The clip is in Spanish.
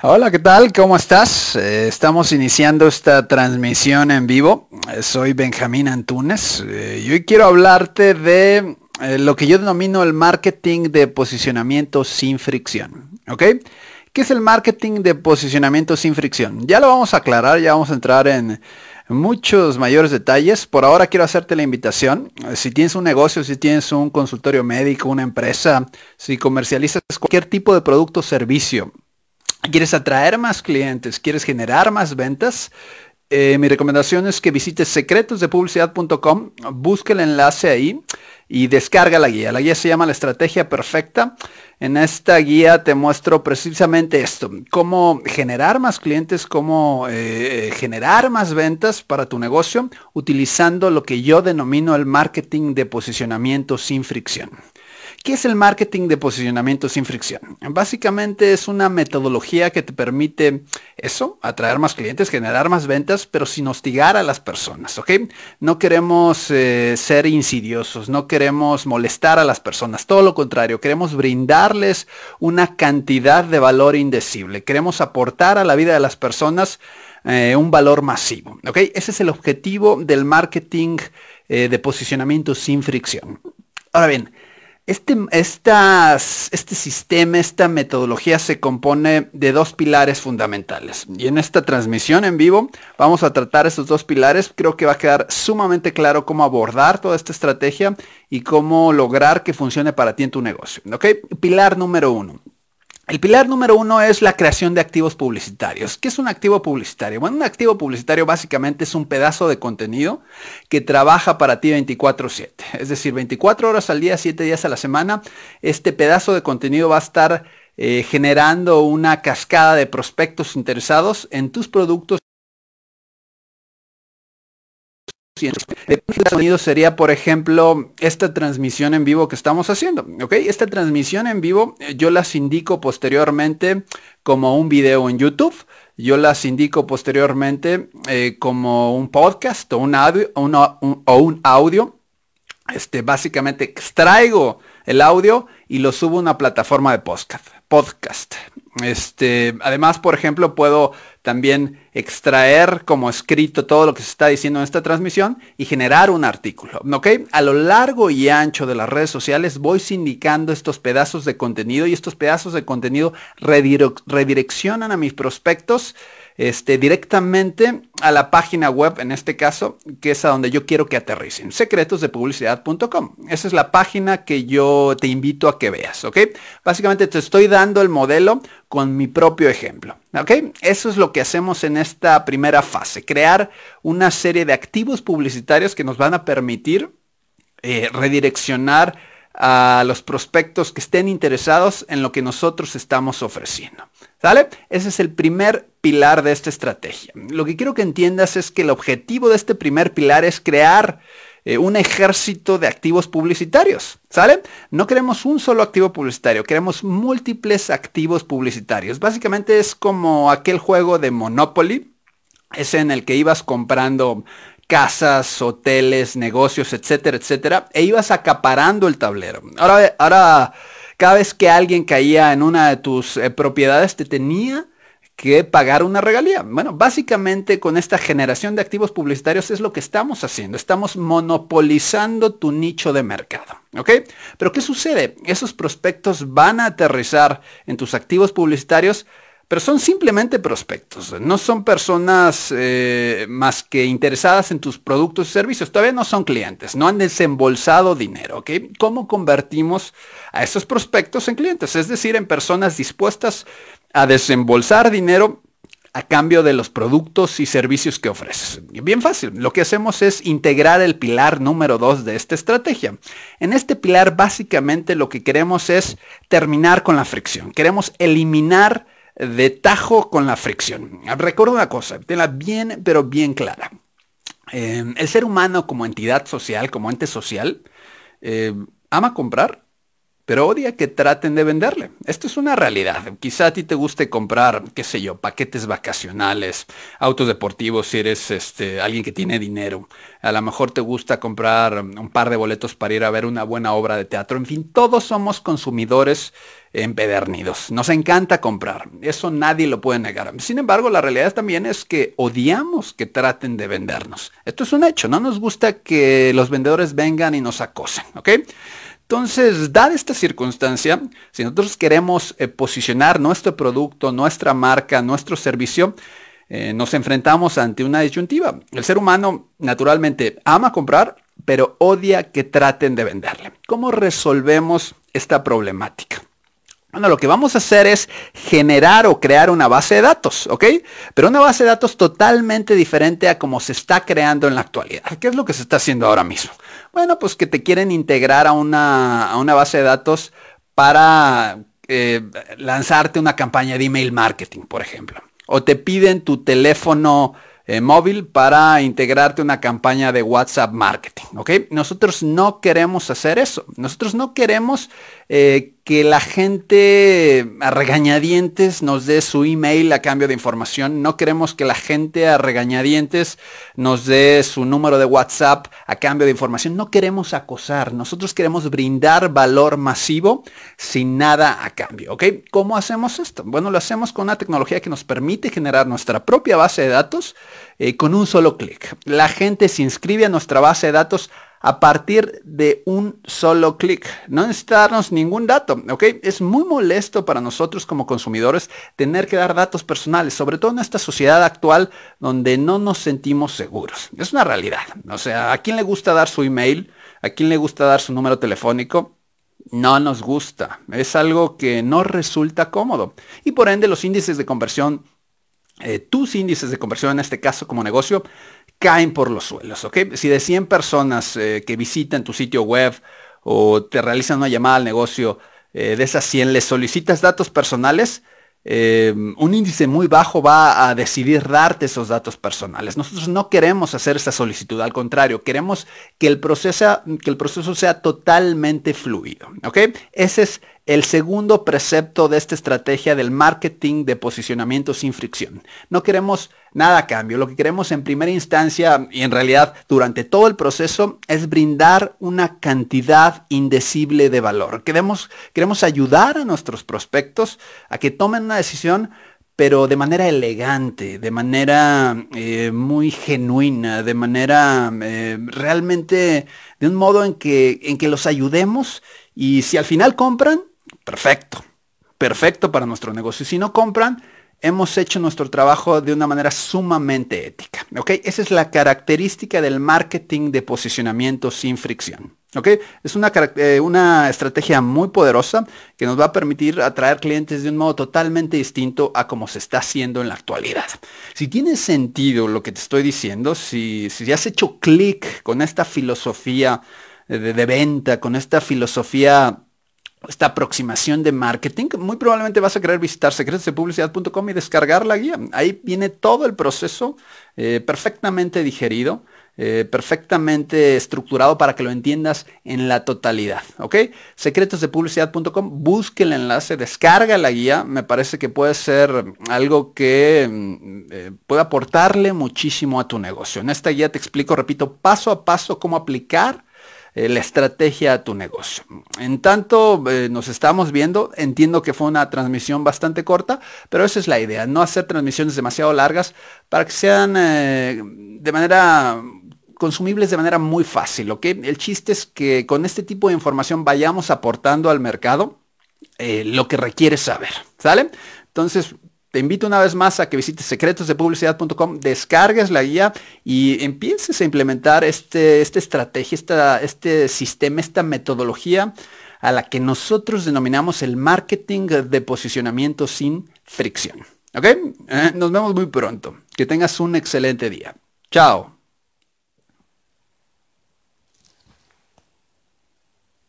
Hola, ¿qué tal? ¿Cómo estás? Eh, estamos iniciando esta transmisión en vivo. Eh, soy Benjamín Antunes eh, y hoy quiero hablarte de lo que yo denomino el marketing de posicionamiento sin fricción. ¿Ok? ¿Qué es el marketing de posicionamiento sin fricción? Ya lo vamos a aclarar, ya vamos a entrar en muchos mayores detalles. Por ahora quiero hacerte la invitación. Si tienes un negocio, si tienes un consultorio médico, una empresa, si comercializas cualquier tipo de producto o servicio, quieres atraer más clientes, quieres generar más ventas, eh, mi recomendación es que visites secretosdepublicidad.com, busque el enlace ahí y descarga la guía. La guía se llama La Estrategia Perfecta. En esta guía te muestro precisamente esto, cómo generar más clientes, cómo eh, generar más ventas para tu negocio utilizando lo que yo denomino el marketing de posicionamiento sin fricción. ¿Qué es el marketing de posicionamiento sin fricción? Básicamente es una metodología que te permite eso, atraer más clientes, generar más ventas, pero sin hostigar a las personas, ¿ok? No queremos eh, ser insidiosos, no queremos molestar a las personas, todo lo contrario, queremos brindarles una cantidad de valor indecible, queremos aportar a la vida de las personas eh, un valor masivo, ¿ok? Ese es el objetivo del marketing eh, de posicionamiento sin fricción. Ahora bien, este, este sistema, esta metodología se compone de dos pilares fundamentales. Y en esta transmisión en vivo vamos a tratar estos dos pilares. Creo que va a quedar sumamente claro cómo abordar toda esta estrategia y cómo lograr que funcione para ti en tu negocio. ¿Ok? Pilar número uno. El pilar número uno es la creación de activos publicitarios. ¿Qué es un activo publicitario? Bueno, un activo publicitario básicamente es un pedazo de contenido que trabaja para ti 24/7. Es decir, 24 horas al día, 7 días a la semana. Este pedazo de contenido va a estar eh, generando una cascada de prospectos interesados en tus productos El sonido sería, por ejemplo, esta transmisión en vivo que estamos haciendo. ¿ok? Esta transmisión en vivo eh, yo las indico posteriormente como un video en YouTube. Yo las indico posteriormente eh, como un podcast o un audio, o un audio. Este, básicamente extraigo el audio y lo subo a una plataforma de podcast. podcast. Este, además, por ejemplo, puedo también extraer como escrito todo lo que se está diciendo en esta transmisión y generar un artículo. ¿Ok? A lo largo y ancho de las redes sociales voy sindicando estos pedazos de contenido y estos pedazos de contenido redireccionan a mis prospectos este, directamente a la página web, en este caso, que es a donde yo quiero que aterricen, secretosdepublicidad.com. Esa es la página que yo te invito a que veas, ¿ok? Básicamente te estoy dando el modelo con mi propio ejemplo, ¿ok? Eso es lo que hacemos en esta primera fase, crear una serie de activos publicitarios que nos van a permitir eh, redireccionar a los prospectos que estén interesados en lo que nosotros estamos ofreciendo. ¿Sale? Ese es el primer pilar de esta estrategia. Lo que quiero que entiendas es que el objetivo de este primer pilar es crear eh, un ejército de activos publicitarios. ¿Sale? No queremos un solo activo publicitario, queremos múltiples activos publicitarios. Básicamente es como aquel juego de Monopoly, ese en el que ibas comprando casas, hoteles, negocios, etcétera, etcétera, e ibas acaparando el tablero. Ahora, ahora cada vez que alguien caía en una de tus eh, propiedades, te tenía que pagar una regalía. Bueno, básicamente con esta generación de activos publicitarios es lo que estamos haciendo. Estamos monopolizando tu nicho de mercado. ¿Ok? Pero ¿qué sucede? Esos prospectos van a aterrizar en tus activos publicitarios pero son simplemente prospectos, no son personas eh, más que interesadas en tus productos y servicios, todavía no son clientes, no han desembolsado dinero, ¿ok? ¿Cómo convertimos a esos prospectos en clientes? Es decir, en personas dispuestas a desembolsar dinero a cambio de los productos y servicios que ofreces. Bien fácil, lo que hacemos es integrar el pilar número dos de esta estrategia. En este pilar básicamente lo que queremos es terminar con la fricción, queremos eliminar de tajo con la fricción. Recuerda una cosa, tenla bien, pero bien clara. Eh, el ser humano como entidad social, como ente social, eh, ama comprar pero odia que traten de venderle. Esto es una realidad. Quizá a ti te guste comprar, qué sé yo, paquetes vacacionales, autos deportivos si eres este, alguien que tiene dinero. A lo mejor te gusta comprar un par de boletos para ir a ver una buena obra de teatro. En fin, todos somos consumidores empedernidos. Nos encanta comprar. Eso nadie lo puede negar. Sin embargo, la realidad también es que odiamos que traten de vendernos. Esto es un hecho. No nos gusta que los vendedores vengan y nos acosen. Entonces, dada esta circunstancia, si nosotros queremos eh, posicionar nuestro producto, nuestra marca, nuestro servicio, eh, nos enfrentamos ante una disyuntiva. El ser humano naturalmente ama comprar, pero odia que traten de venderle. ¿Cómo resolvemos esta problemática? Bueno, lo que vamos a hacer es generar o crear una base de datos, ¿ok? Pero una base de datos totalmente diferente a como se está creando en la actualidad. ¿Qué es lo que se está haciendo ahora mismo? Bueno, pues que te quieren integrar a una, base de datos para eh, lanzarte una campaña de email marketing, por ejemplo. O te piden tu teléfono eh, móvil para integrarte una campaña de WhatsApp marketing. ¿ok? Nosotros no queremos hacer eso. Nosotros no queremos eh, que la gente a regañadientes nos dé su email a cambio de información. No queremos que la gente a regañadientes nos dé su número de WhatsApp a cambio de información. No queremos acosar. Nosotros queremos brindar valor masivo sin nada a cambio. ¿ok? ¿Cómo hacemos esto? Bueno, lo hacemos con una tecnología que nos permite generar nuestra propia base de datos eh, con un solo clic. La gente se inscribe a nuestra base de datos a partir de un solo clic. No necesitarnos ningún dato, ¿ok? Es muy molesto para nosotros como consumidores tener que dar datos personales, sobre todo en esta sociedad actual donde no nos sentimos seguros. Es una realidad. O sea, ¿a quién le gusta dar su email? ¿A quién le gusta dar su número telefónico? No nos gusta. Es algo que no resulta cómodo. Y por ende los índices de conversión eh, tus índices de conversión, en este caso como negocio, caen por los suelos, ¿ok? Si de 100 personas eh, que visitan tu sitio web o te realizan una llamada al negocio, eh, de esas 100 les solicitas datos personales, un índice muy bajo va a decidir darte esos datos personales. Nosotros no queremos hacer esa solicitud, al contrario, queremos que el proceso, que el proceso sea totalmente fluido. Ese es el segundo precepto de esta estrategia del marketing de posicionamiento sin fricción. No queremos nada a cambio. Lo que queremos en primera instancia y en realidad durante todo el proceso es brindar una cantidad indecible de valor. Queremos, queremos ayudar a nuestros prospectos a que tomen una decisión pero de manera elegante, de manera eh, muy genuina, de manera eh, realmente de un modo en que, en que los ayudemos y si al final compran, perfecto, perfecto para nuestro negocio. Si no compran, hemos hecho nuestro trabajo de una manera sumamente ética. ¿ok? Esa es la característica del marketing de posicionamiento sin fricción. ¿ok? Es una, eh, una estrategia muy poderosa que nos va a permitir atraer clientes de un modo totalmente distinto a como se está haciendo en la actualidad. Si tiene sentido lo que te estoy diciendo, si, si has hecho clic con esta filosofía de venta, con esta filosofía esta aproximación de marketing, muy probablemente vas a querer visitar secretosdepublicidad.com y descargar la guía. Ahí viene todo el proceso eh, perfectamente digerido, eh, perfectamente estructurado para que lo entiendas en la totalidad. ¿Ok? Secretosdepublicidad.com, busque el enlace, descarga la guía. Me parece que puede ser algo que mm, eh, puede aportarle muchísimo a tu negocio. En esta guía te explico, repito, paso a paso cómo aplicar eh, la estrategia a tu negocio. En tanto eh, nos estamos viendo, entiendo que fue una transmisión bastante corta, pero esa es la idea, no hacer transmisiones demasiado largas para que sean eh, de manera consumibles de manera muy fácil, ¿ok? El chiste es que con este tipo de información vayamos aportando al mercado lo que requiere saber, ¿sale? Entonces, te invito una vez más a que visites secretosdepublicidad.com, descargues la guía y empieces a implementar este, esta estrategia, esta, este sistema, esta metodología a la que nosotros denominamos el marketing de posicionamiento sin fricción. ¿Ok? Eh, nos vemos muy pronto. Que tengas un excelente día. Chao.